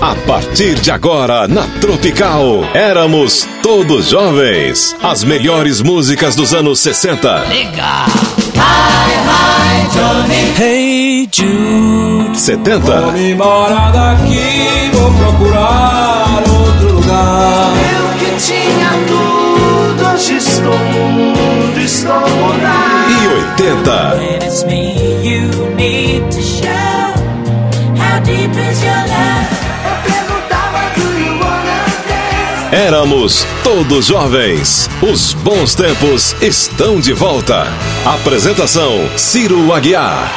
A partir de agora, na Tropical, éramos todos jovens. As melhores músicas dos anos 60. Legal. Hi, hi, Johnny. Hey Jude. 70. Vou me embora daqui, vou procurar outro lugar. Eu que tinha tudo, hoje estou mudo, estou mudado. E 80. When it's me you need to show. How deep is your love? Éramos todos jovens. Os bons tempos estão de volta. Apresentação: Ciro Aguiar.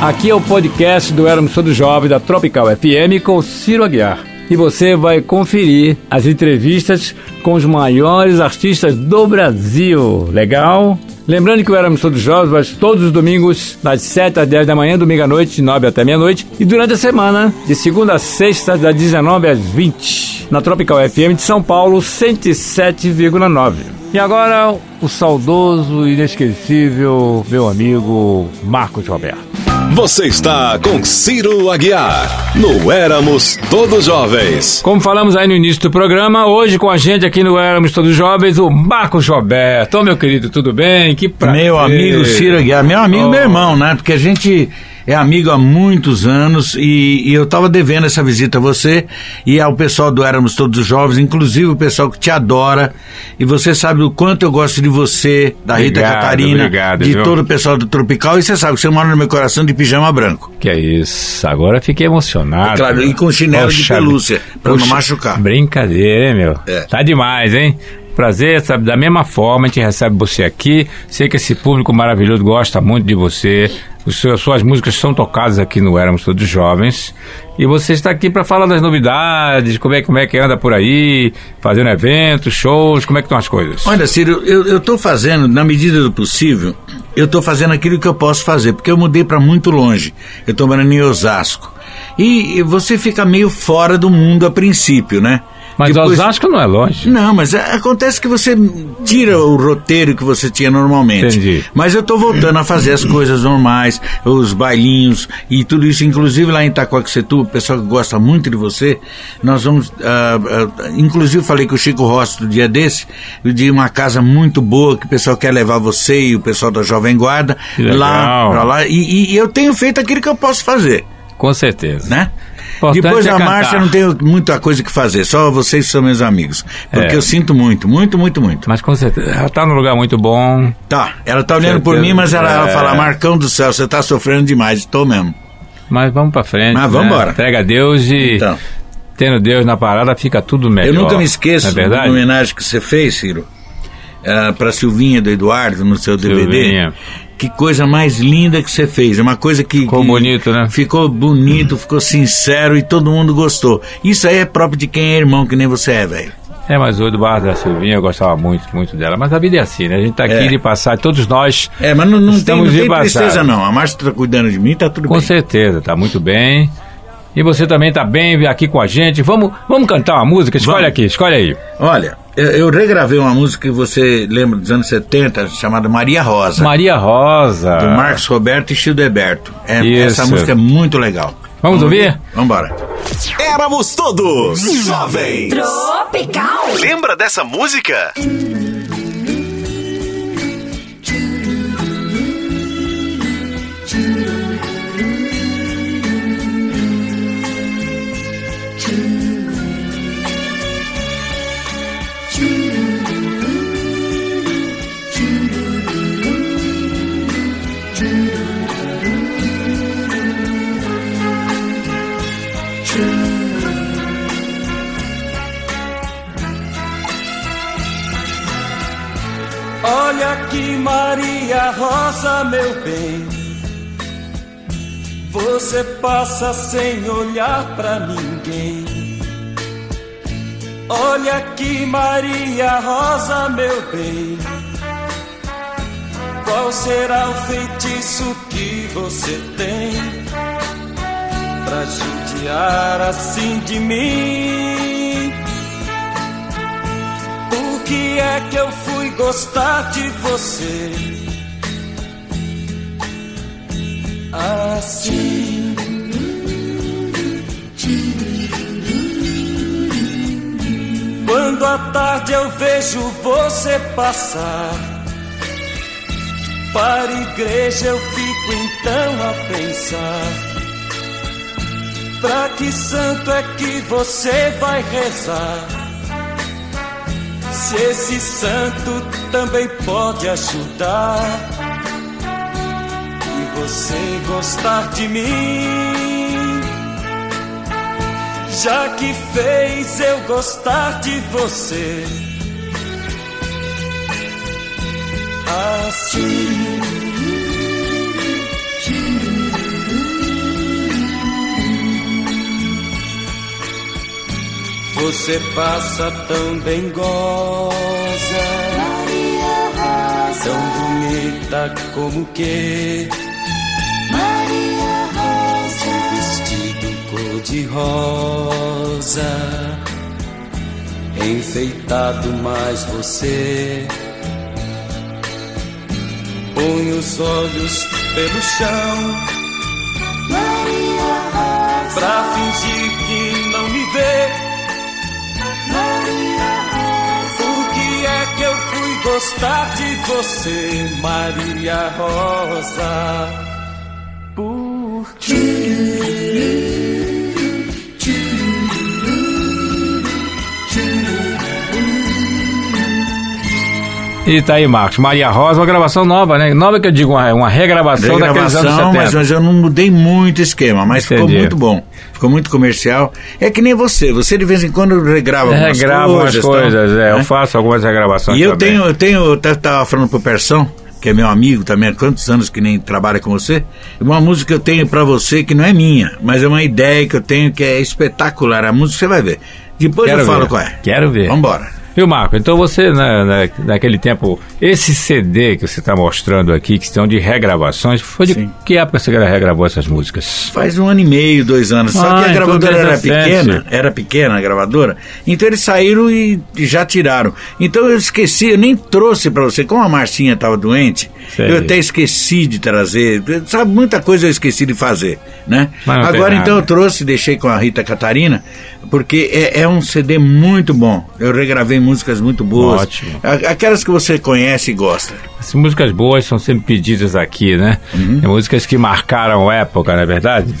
Aqui é o podcast do Éramos Todos Jovens da Tropical FM com Ciro Aguiar. E você vai conferir as entrevistas com os maiores artistas do Brasil. Legal? Lembrando que o Éramos Todos Jovens todos os domingos, das 7 às 10 da manhã, domingo à noite, de 9 até meia-noite. E durante a semana, de segunda a sexta, das 19 às 20, na Tropical FM de São Paulo, 107,9. E agora, o saudoso e inesquecível meu amigo Marcos Roberto. Você está com Ciro Aguiar. No Éramos Todos Jovens. Como falamos aí no início do programa, hoje com a gente aqui no Éramos Todos Jovens, o Marcos Roberto. Ô, meu querido, tudo bem? Que prazer. Meu amigo Ciro Aguiar, meu amigo Oh. meu irmão, né? Porque a gente é amigo há muitos anos e, e eu tava devendo essa visita a você e ao pessoal do Éramos Todos Jovens, inclusive o pessoal que te adora. E você sabe o quanto eu gosto de você, da Rita Obrigado, Catarina, obrigado, de viu? todo o pessoal do Tropical. E você sabe que você mora no meu coração de pijama branco. Que é isso, agora fiquei emocionado. É claro, e com chinelo de Poxa, pelúcia, pra não machucar. Brincadeira, hein, meu? É. Tá demais, hein? Prazer, sabe? Da mesma forma, a gente recebe você aqui. Sei que esse público maravilhoso gosta muito de você. Os seus, suas músicas são tocadas aqui no Éramos Todos Jovens. E você está aqui para falar das novidades, como é, como é que anda por aí, fazendo eventos, shows, como é que estão as coisas? Olha, Ciro, eu, tô fazendo, na medida do possível, eu tô fazendo aquilo que eu posso fazer, porque eu mudei para muito longe. Eu tô morando em Osasco. E você fica meio fora do mundo a princípio, né? Mas Depois- Osasco não é longe. Não, mas é- acontece que você tira o roteiro que você tinha normalmente. Entendi. Mas eu tô voltando a fazer as coisas normais, os bailinhos e tudo isso, inclusive lá em Itacoaxetuba, o pessoal que gosta muito de você, nós vamos, ah, ah, inclusive falei com o Chico Rossi do dia desse, de uma casa muito boa que o pessoal quer levar você e o pessoal da Jovem Guarda lá lá, e, e eu tenho feito aquilo que eu posso fazer, Com certeza. né? Importante Depois é da cantar. marcha não tenho muita coisa que fazer, só vocês são meus amigos. Porque É. eu sinto muito, muito, muito, muito. Mas com certeza, ela tá num lugar muito bom. Tá, ela tá olhando por mim, mas ela, ela É. fala, Marcão do céu, você tá sofrendo demais, estou mesmo. Mas vamos pra frente. Mas né? vamos embora. Entrega a Deus e Então, tendo Deus na parada fica tudo melhor. eu nunca me esqueço é da homenagem que você fez, Ciro, ah, pra Silvinha do Eduardo no seu DVD. Silvinha. Que coisa mais linda que você fez. É uma coisa que. Ficou que bonito, né? Ficou bonito, ficou sincero e todo mundo gostou. Isso aí é próprio de quem é irmão, que nem você é, velho. É, mas o Eduardo da Silvinha, eu gostava muito, muito dela. Mas a vida é assim, né? A gente tá aqui É. de passar, todos nós. É, mas não, não tem, Estamos não de tem tristeza, não. A Márcia tá cuidando de mim, tá tudo Com bem. certeza, tá muito bem. E você também tá bem aqui com a gente. Vamos, vamos cantar uma música? Escolhe Vamos. aqui, escolhe aí. Olha, eu, eu regravei uma música que você lembra dos anos 70, chamada Maria Rosa. Maria Rosa. Do Marcos Roberto e Childeberto. É, Isso. essa música é muito legal. Vamos ouvir? Vamos embora. Éramos todos jovens. Tropical. Lembra dessa música? Você passa sem olhar pra ninguém. Olha aqui, Maria Rosa, meu bem. Qual será o feitiço que você tem pra judiar assim de mim? Por que é que eu fui gostar de você? Assim. À tarde eu vejo você passar. Para a igreja eu fico então a pensar. Pra que santo é que você vai rezar? Se esse santo também pode ajudar e você gostar de mim, já que fez eu gostar de você. Assim. Você passa tão dengosa, tão bonita como que vestido cor-de-rosa, enfeitado mais você. Põe os olhos pelo chão Maria Rosa, pra fingir que não me vê. Maria Rosa, Por que é que eu fui gostar de você, Maria Rosa? Por E tá aí, Marcos. Maria Rosa, uma gravação nova, né? Nova que eu digo, uma, uma regravação, daqueles anos Regravação, 70. mas, mas eu não mudei muito o esquema, mas ficou Entendi. muito bom. Ficou muito comercial. É que nem você, você de vez em quando regrava algumas Regravo umas coisas. coisas, tal, é, né? eu faço algumas regravações E eu também. tenho, eu tenho, eu tava falando pro Persão, que é meu amigo também há quantos anos que nem trabalha com você, uma música que eu tenho pra você que não é minha, mas é uma ideia que eu tenho que é espetacular. A música você vai ver. Depois Quero eu falo ver. qual é. Quero ver. Vambora. Viu, Marco? Então você, na, na- naquele tempo, esse CD que você está mostrando aqui, que estão de regravações, foi de Sim. que época você regravou essas músicas? Faz um ano e meio, dois anos. Só Ah, que a então gravadora era desde a pequena, era pequena a gravadora, então eles saíram e já tiraram. Então eu esqueci, eu nem trouxe pra você. Como a Marcinha estava doente, Sei. eu até esqueci de trazer. Sabe, muita coisa eu esqueci de fazer, né? Agora então eu trouxe, deixei com a Rita Catarina, porque é, é um CD muito bom. Eu regravei músicas muito boas. Ótimo. Aquelas que você conhece e gosta. As músicas boas são sempre pedidas aqui, né? Uhum. É músicas que marcaram época, não é verdade?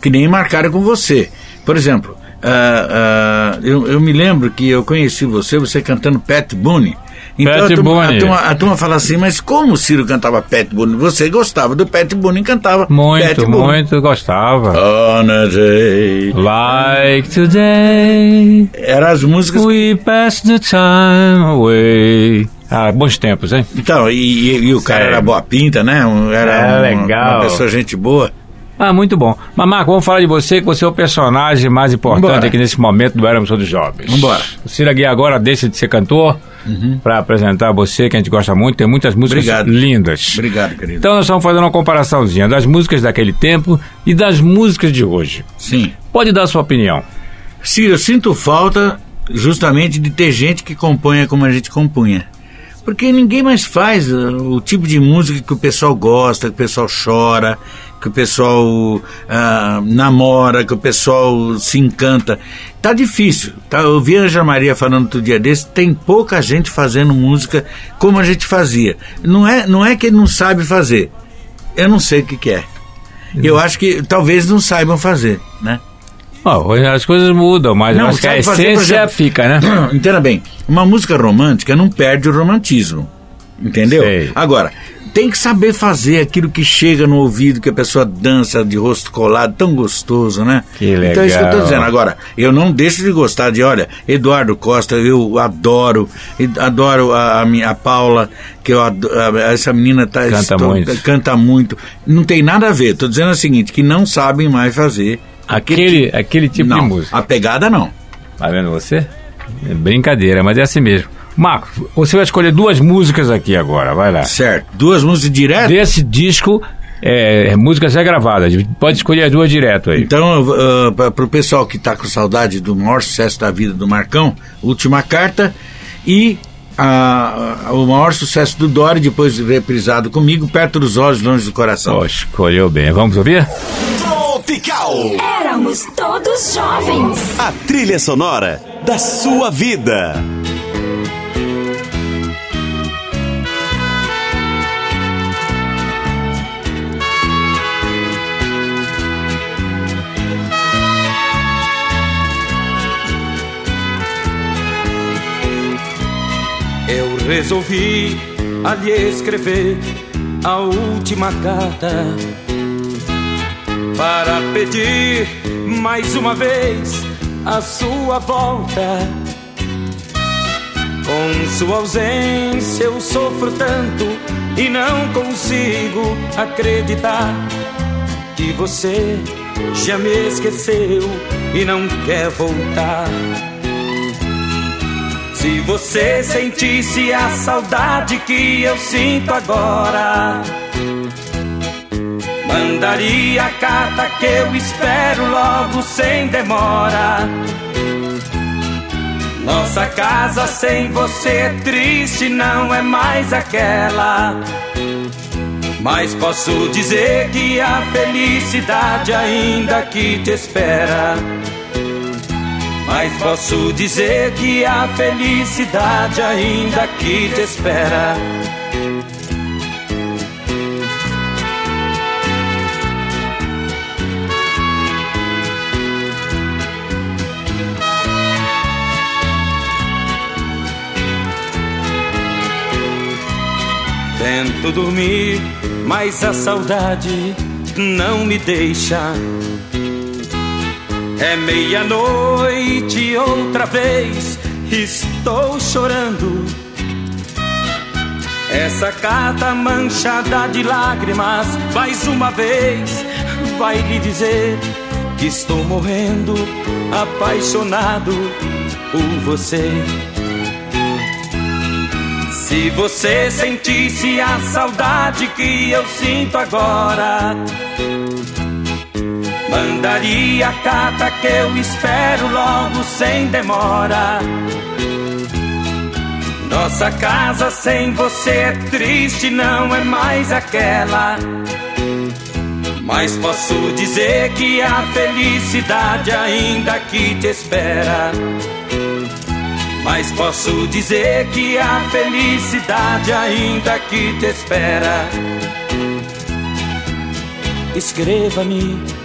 que nem marcaram com você. Por exemplo, ah, eu, eu me lembro que eu conheci você, você cantando Pat Boone. Então Pat a, turma, Boone. a, turma, a turma fala assim, mas como o Ciro cantava Pat Boone? Você gostava do Pat Boone e cantava Pat Muito, Boone. muito gostava. On a day. Like today, Eram as músicas. we pass the time away. Ah, bons tempos, hein? Então, e, e- e o cara Sério. era boa pinta, né? Um- Era É, um- legal. uma pessoa gente boa. Ah, muito bom. Mas, Marco, vamos falar de você, que você é o personagem mais importante Vambora. aqui nesse momento do Éramos Todos Jovens. Vambora. O Ciro Guia agora deixa de ser cantor para apresentar você, que a gente gosta muito. Tem muitas músicas Obrigado. lindas. Obrigado, querido. Então nós estamos fazendo uma comparaçãozinha das músicas daquele tempo e das músicas de hoje. Sim. Pode dar sua opinião. Ciro, eu sinto falta justamente de ter gente que componha como a gente compunha. Porque ninguém mais faz uh, o tipo de música que o pessoal gosta, que o pessoal chora, que o pessoal ah, namora, que o pessoal se encanta. Tá difícil. Tá? Eu vi a Anja Maria falando outro dia desse, tem pouca gente fazendo música como a gente fazia. Não é, não é que ele não sabe fazer. Eu não sei o que, que é. Eu acho que talvez não saibam fazer, né? Hoje as coisas mudam, mas Não, acho que a essência exemplo, fica, né? Entenda bem, uma música romântica não perde o romantismo. Entendeu? Sei. Agora, tem que saber fazer aquilo que chega no ouvido, que a pessoa dança de rosto colado, tão gostoso, né? Que Então é isso que eu tô legal. dizendo. Agora, eu não deixo de gostar de, olha, Eduardo Costa, eu adoro, adoro a, a, minha- a Paula, que eu ado- a- essa menina tá, Canta muito. canta muito. Não tem nada a ver. Tô dizendo o seguinte, que não sabem mais fazer Aquele, aquele tipo não, de música. a pegada não. Tá vendo você? É brincadeira, mas é assim mesmo. Marco, você vai escolher duas músicas aqui agora, vai lá. Certo. Duas músicas direto? Desse disco, é, é, músicas regravadas. Pode escolher as duas direto aí. Então, uh, para o pessoal que está com saudade do maior sucesso da vida do Marcão, Última Carta e ah, ah, o maior sucesso do Dori, depois reprisado comigo, Perto dos Olhos, Longe do Coração. Ó, escolheu bem. Vamos ouvir? Tropical. Éramos todos jovens. A trilha sonora da sua vida. Eu resolvi ali escrever a última carta para pedir mais uma vez a sua volta. Com sua ausência eu sofro tanto e não consigo acreditar que você já me esqueceu e não quer voltar. Se você sentisse a saudade que eu sinto agora, mandaria a carta que eu espero logo sem demora. Nossa casa sem você triste, não é mais aquela. Mas posso dizer que a felicidade ainda aqui te espera. Mas posso dizer que a felicidade ainda aqui te espera. Tento dormir, mas a saudade não me deixa. É meia-noite outra vez, estou chorando. Essa carta manchada de lágrimas, mais uma vez, vai lhe dizer que estou morrendo, apaixonado por você. Se você sentisse a saudade que eu sinto agora, Mandaria a carta que eu espero logo sem demora. Nossa casa sem você é triste, não é mais aquela. Mas posso dizer que a felicidade ainda aqui te espera. Mas posso dizer que a felicidade ainda aqui te espera. Escreva-me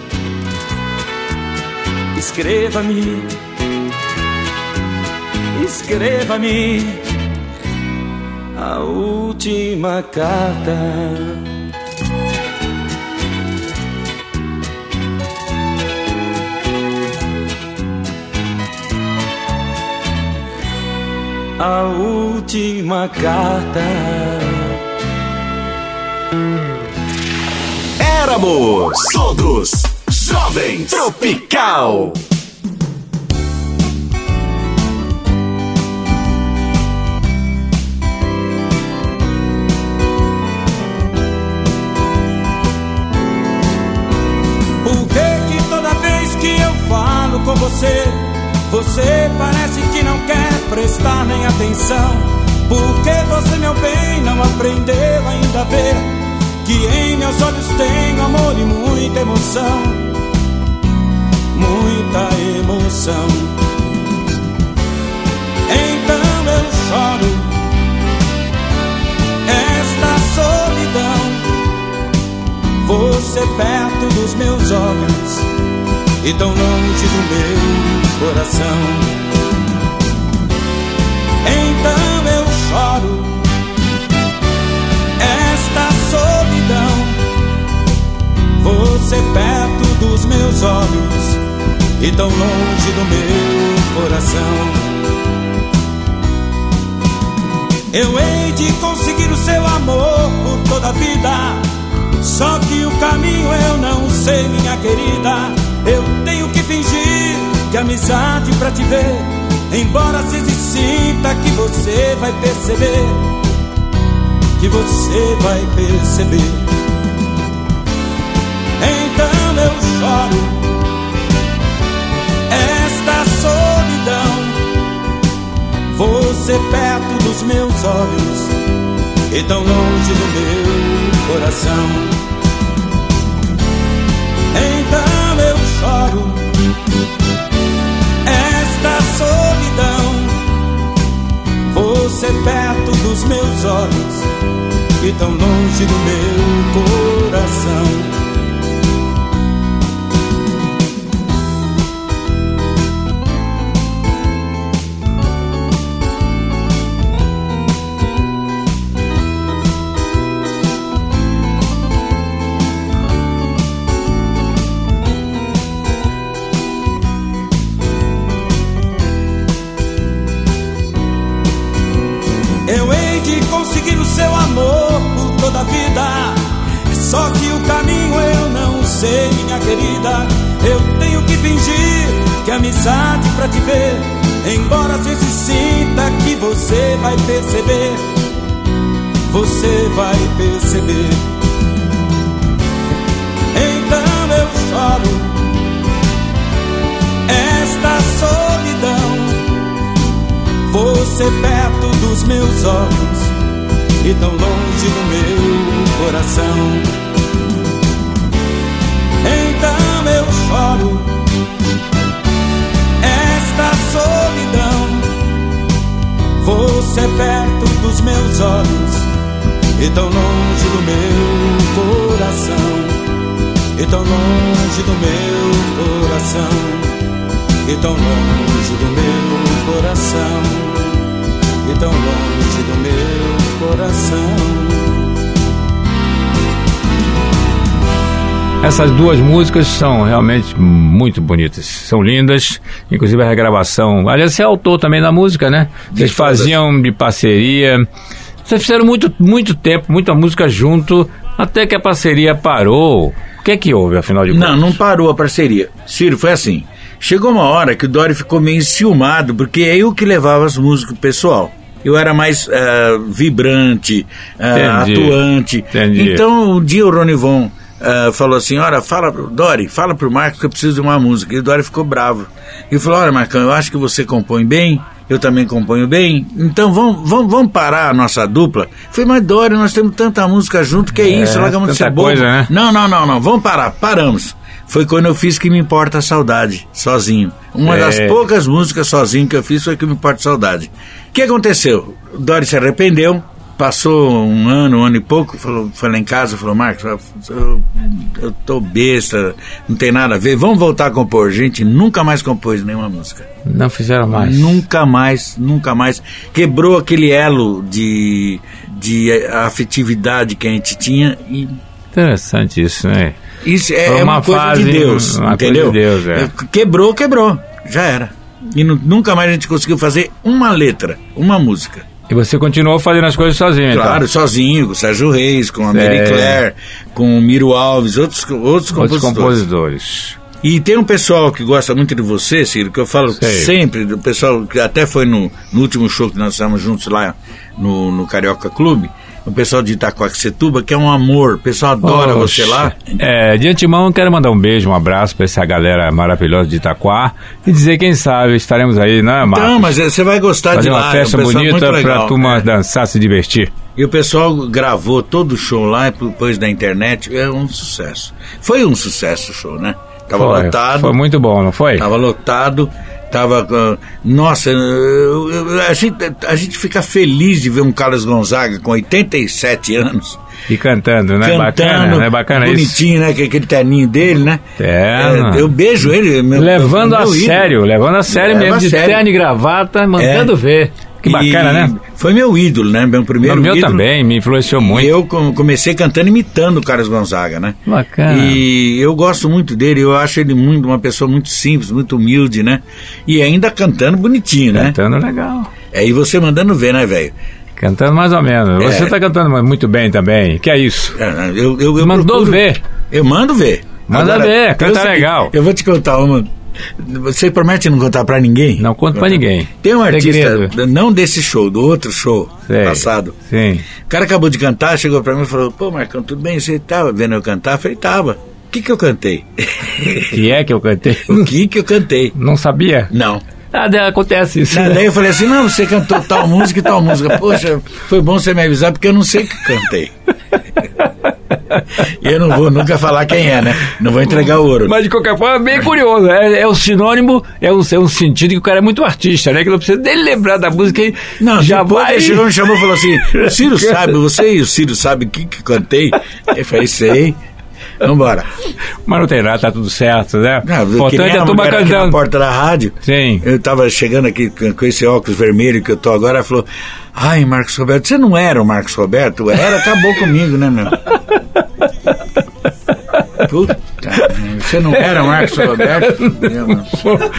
escreva-me, escreva-me a última carta. A última carta. Éramos todos Jovem Tropical. Prestar nem atenção? Por que você, meu bem, não aprendeu ainda a ver que em meus olhos tem amor e muita emoção? muita emoção. Então eu choro esta solidão. Você perto dos meus olhos e tão longe do meu coração. Então eu choro esta solidão. Você perto dos meus olhos e tão longe do meu coração. Eu hei de conseguir o seu amor por toda a vida. Só que o caminho eu não sei, minha querida. Eu tenho que fingir que amizade pra te ver. Embora se sinta que você vai perceber. Que você vai perceber. Então eu choro Você perto dos meus olhos e tão longe do meu coração. Então eu choro Você perto dos meus olhos e tão longe do meu coração. Querida. Eu tenho que fingir que amizade pra te ver. Embora às vezes sinta que você vai perceber. Você vai perceber. Então eu choro. Esta solidão. Você perto dos meus olhos e tão longe do meu coração. Então eu choro esta solidão. Você perto dos meus olhos e tão longe do meu coração. E tão longe do meu coração. E tão longe do meu coração. E tão longe do meu coração. Essas duas músicas são realmente muito bonitas, são lindas, inclusive a regravação. Aliás, você é autor também da música, né? Vocês De todas. faziam de parceria. Vocês fizeram muito, muito tempo, muita música junto, até que a parceria parou. O que é que houve, afinal de contas? Não, não parou a parceria. Ciro, foi assim. Chegou uma hora que o Dori ficou meio enciumado, porque é eu que levava as músicas pro pessoal. Eu era mais ah, vibrante, ah, Entendi. atuante. Entendi. Então, um dia o Ronivon ah, falou assim, olha, fala Dori, fala pro Marcos que eu preciso de uma música. E o Dori ficou bravo. E falou, olha, Marcão, eu acho que você compõe bem, eu também componho bem, então vamos, vamos, vamos parar a nossa dupla. Eu falei, mas Dori, nós temos tanta música junto, que é, É, isso, largamos de ser bobo. coisa, né? Não, não, não, não, vamos parar, paramos. Foi quando eu fiz Que Me Importa a Saudade, sozinho. Uma É. das poucas músicas sozinho que eu fiz foi Que Me Importa a Saudade. O que aconteceu? Dori se arrependeu, passou um ano, um ano e pouco, falou, foi lá em casa, falou, Marcos, eu, eu tô besta, não tem nada a ver, vamos voltar a compor. Gente, nunca mais compôs nenhuma música. Não fizeram mais. Nunca mais, nunca mais. Quebrou aquele elo de, de afetividade que a gente tinha e Interessante isso, né? isso é, é uma, uma coisa fase, de Deus, uma coisa entendeu? de Deus, é. Quebrou, quebrou, já era. E nu- nunca mais a gente conseguiu fazer uma letra, uma música. E você continuou fazendo as coisas sozinho, então? Claro, sozinho, com o Sérgio Reis, com a Mary É. Claire, com o Miro Alves, outros, outros Outros compositores. compositores. E tem um pessoal que gosta muito de você, Ciro, que eu falo Sei. sempre, do pessoal que até foi no, no último show que nós estávamos juntos lá no, no Carioca Clube, o pessoal de Itacoaxetuba, que é um amor, o pessoal adora Poxa. você lá. É, de antemão, quero mandar um beijo, um abraço para essa galera maravilhosa de Itaquá e dizer, quem sabe, estaremos aí, né, Marcos? Então, mas você vai gostar Fazer de lá. uma festa é um bonita pra legal, turma é. dançar, se divertir. E o pessoal gravou todo o show lá e depois da internet, é um sucesso. Foi um sucesso o show, né? Tava foi, lotado. Foi muito bom, não foi? Tava lotado, tava. ah, nossa, a, gente, a gente fica feliz de ver um Carlos Gonzaga com 87 anos. E cantando, né? cantando, bacana, né? Bacana isso. bonitinho, né? Aquele terninho dele, né? Terno. É, eu beijo ele. meu- Levando meu a ídolo. sério, levando a sério Leva mesmo, a de sério. terno e gravata, mandando É. ver. Que bacana, E né? Foi meu ídolo, né? Meu primeiro O meu ídolo. também, me influenciou E muito. eu com- comecei cantando imitando o Carlos Gonzaga, né? Bacana. E eu gosto muito dele, eu acho ele muito uma pessoa muito simples, muito humilde, né? E ainda cantando bonitinho, né? Cantando legal. Aí você mandando ver, né, velho? Cantando mais ou menos. É. Você tá cantando muito bem também. Que é isso? É, Eu, eu, eu Mandou procuro- ver. Eu mando ver. Manda ver, canta eu legal. Eu vou te contar uma. Você promete não contar pra ninguém? Não conta pra ninguém. Tem um artista, Segredo. não desse show, do outro show Sei. passado. Sim. O cara acabou de cantar, chegou pra mim e falou: Pô, Marcão, tudo bem? Você tava vendo eu cantar? Eu falei: Tava. O que que eu cantei? Que é que eu cantei? o que que eu cantei? Não sabia? Não. Daí acontece isso. Não, Daí eu falei assim: Não, você cantou tal música e tal música. Poxa, foi bom você me avisar porque eu não sei o que cantei. Eu não vou nunca falar quem é, né? Não vou entregar o ouro. Mas de qualquer forma, é bem curioso. É, é o sinônimo, é um, é um sentido que o cara é muito artista, né? Que não precisa dele lembrar da música e Não, já vai. chegou e me chamou e falou assim: o Ciro sabe, você e o Ciro sabe o que, que cantei? Eu falei: Sei. Vambora. Mas não tem nada, tá tudo certo, né? Não, nem Importante é a turma aqui na cantando. porta da rádio. Sim. Eu tava chegando aqui com, com esse óculos vermelho que eu tô agora, ela falou: Ai, Marcos Roberto, você não era o Marcos Roberto? Era, acabou comigo, né, meu? Puta, você não era o Marcos Roberto?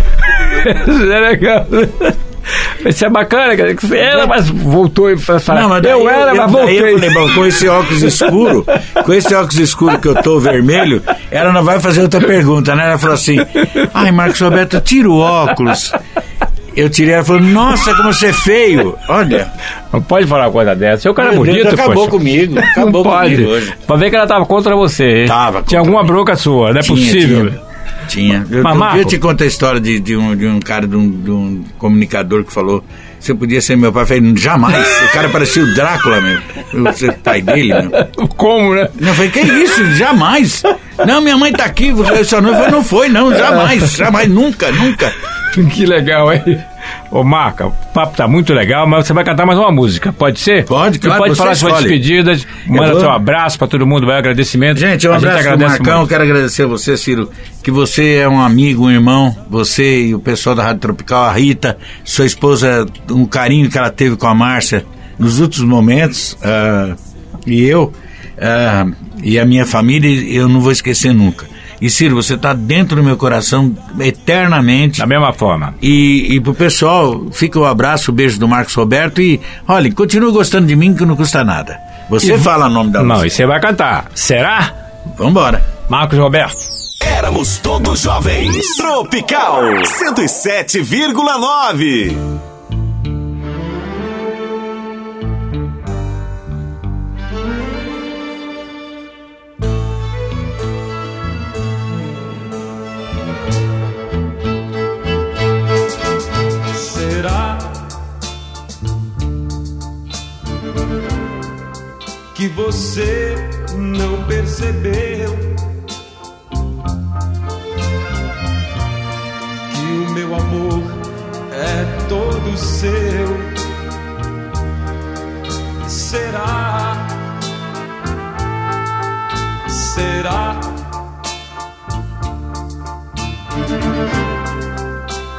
É. Isso é bacana, cara, que você era, mas voltou e falou, Não, mas daí eu era, mas daí eu voltei. falei, bom, com esse óculos escuro, com esse óculos escuro que eu tô vermelho, ela não vai fazer outra pergunta, né? Ela falou assim, ai, Marcos Roberto, tira o óculos. Eu tirei, ela falou, nossa, como você é feio. Olha, Não pode falar uma coisa dessa. Seu cara é Meu Deus, bonito, acabou poxa. comigo, acabou não pode. comigo hoje. Pra ver que ela tava contra você. hein? Tava Tinha alguma mim. bronca sua, não é Tinha, possível. Tinha. tinha. Eu, Mas, Marco- eu te conto a história de, de um, de um cara, de um, de um comunicador que falou: você podia ser meu pai. Eu falei: jamais. o cara parecia o Drácula, meu. Você pai dele, meu. Como, né? Eu falei: que isso? Jamais. Não, minha mãe tá aqui. Você eu falei, não foi, não. Jamais. Jamais. Nunca, nunca. Que legal, hein? Ô, Marca, o papo tá muito legal, mas você vai cantar mais uma música, pode ser? Pode, E claro, pode você falar suas escolhe. despedidas, manda vou- seu abraço pra todo mundo, vai agradecimento. Gente, um A abraço pro Marcão. muito. Quero agradecer a você, Ciro, que você é um amigo, um irmão. Você e o pessoal da Rádio Tropical, a Rita, sua esposa, um carinho que ela teve com a Márcia nos últimos momentos. ah, e eu, ah, e a minha família, eu não vou esquecer nunca. E Ciro, você está dentro do meu coração eternamente. Da mesma forma. E, e pro pessoal, fica o abraço, o beijo do Marcos Roberto e, olha, continua gostando de mim que não custa nada. Você fala o nome da Não, música. e você vai cantar. Será? Vambora. Marcos Roberto. Éramos todos jovens. Tropical 107,9.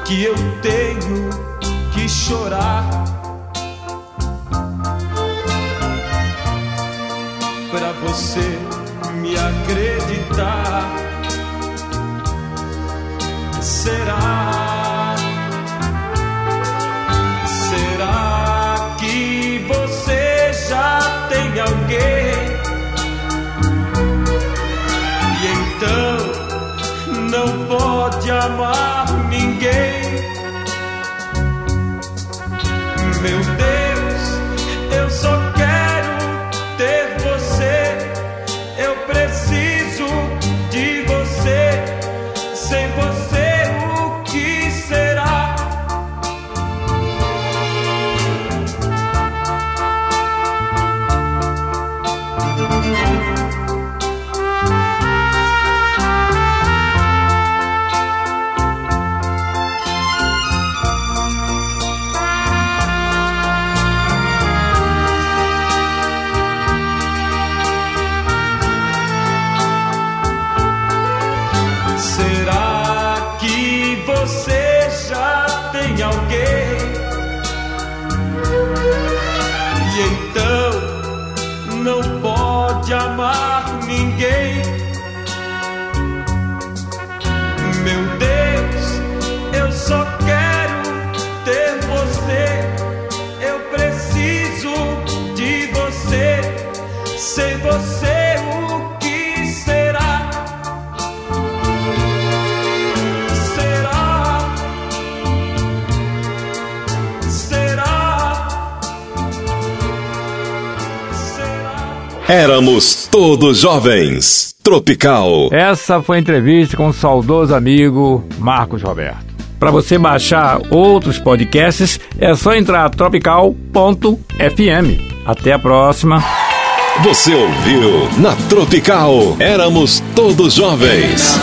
Que eu tenho que chorar pra você me acreditar. Será Éramos todos jovens. Tropical. Essa foi a entrevista com o saudoso amigo Marcos Roberto. Para você baixar outros podcasts, é só entrar tropical.fm. Até a próxima. Você ouviu na Tropical. Éramos todos jovens.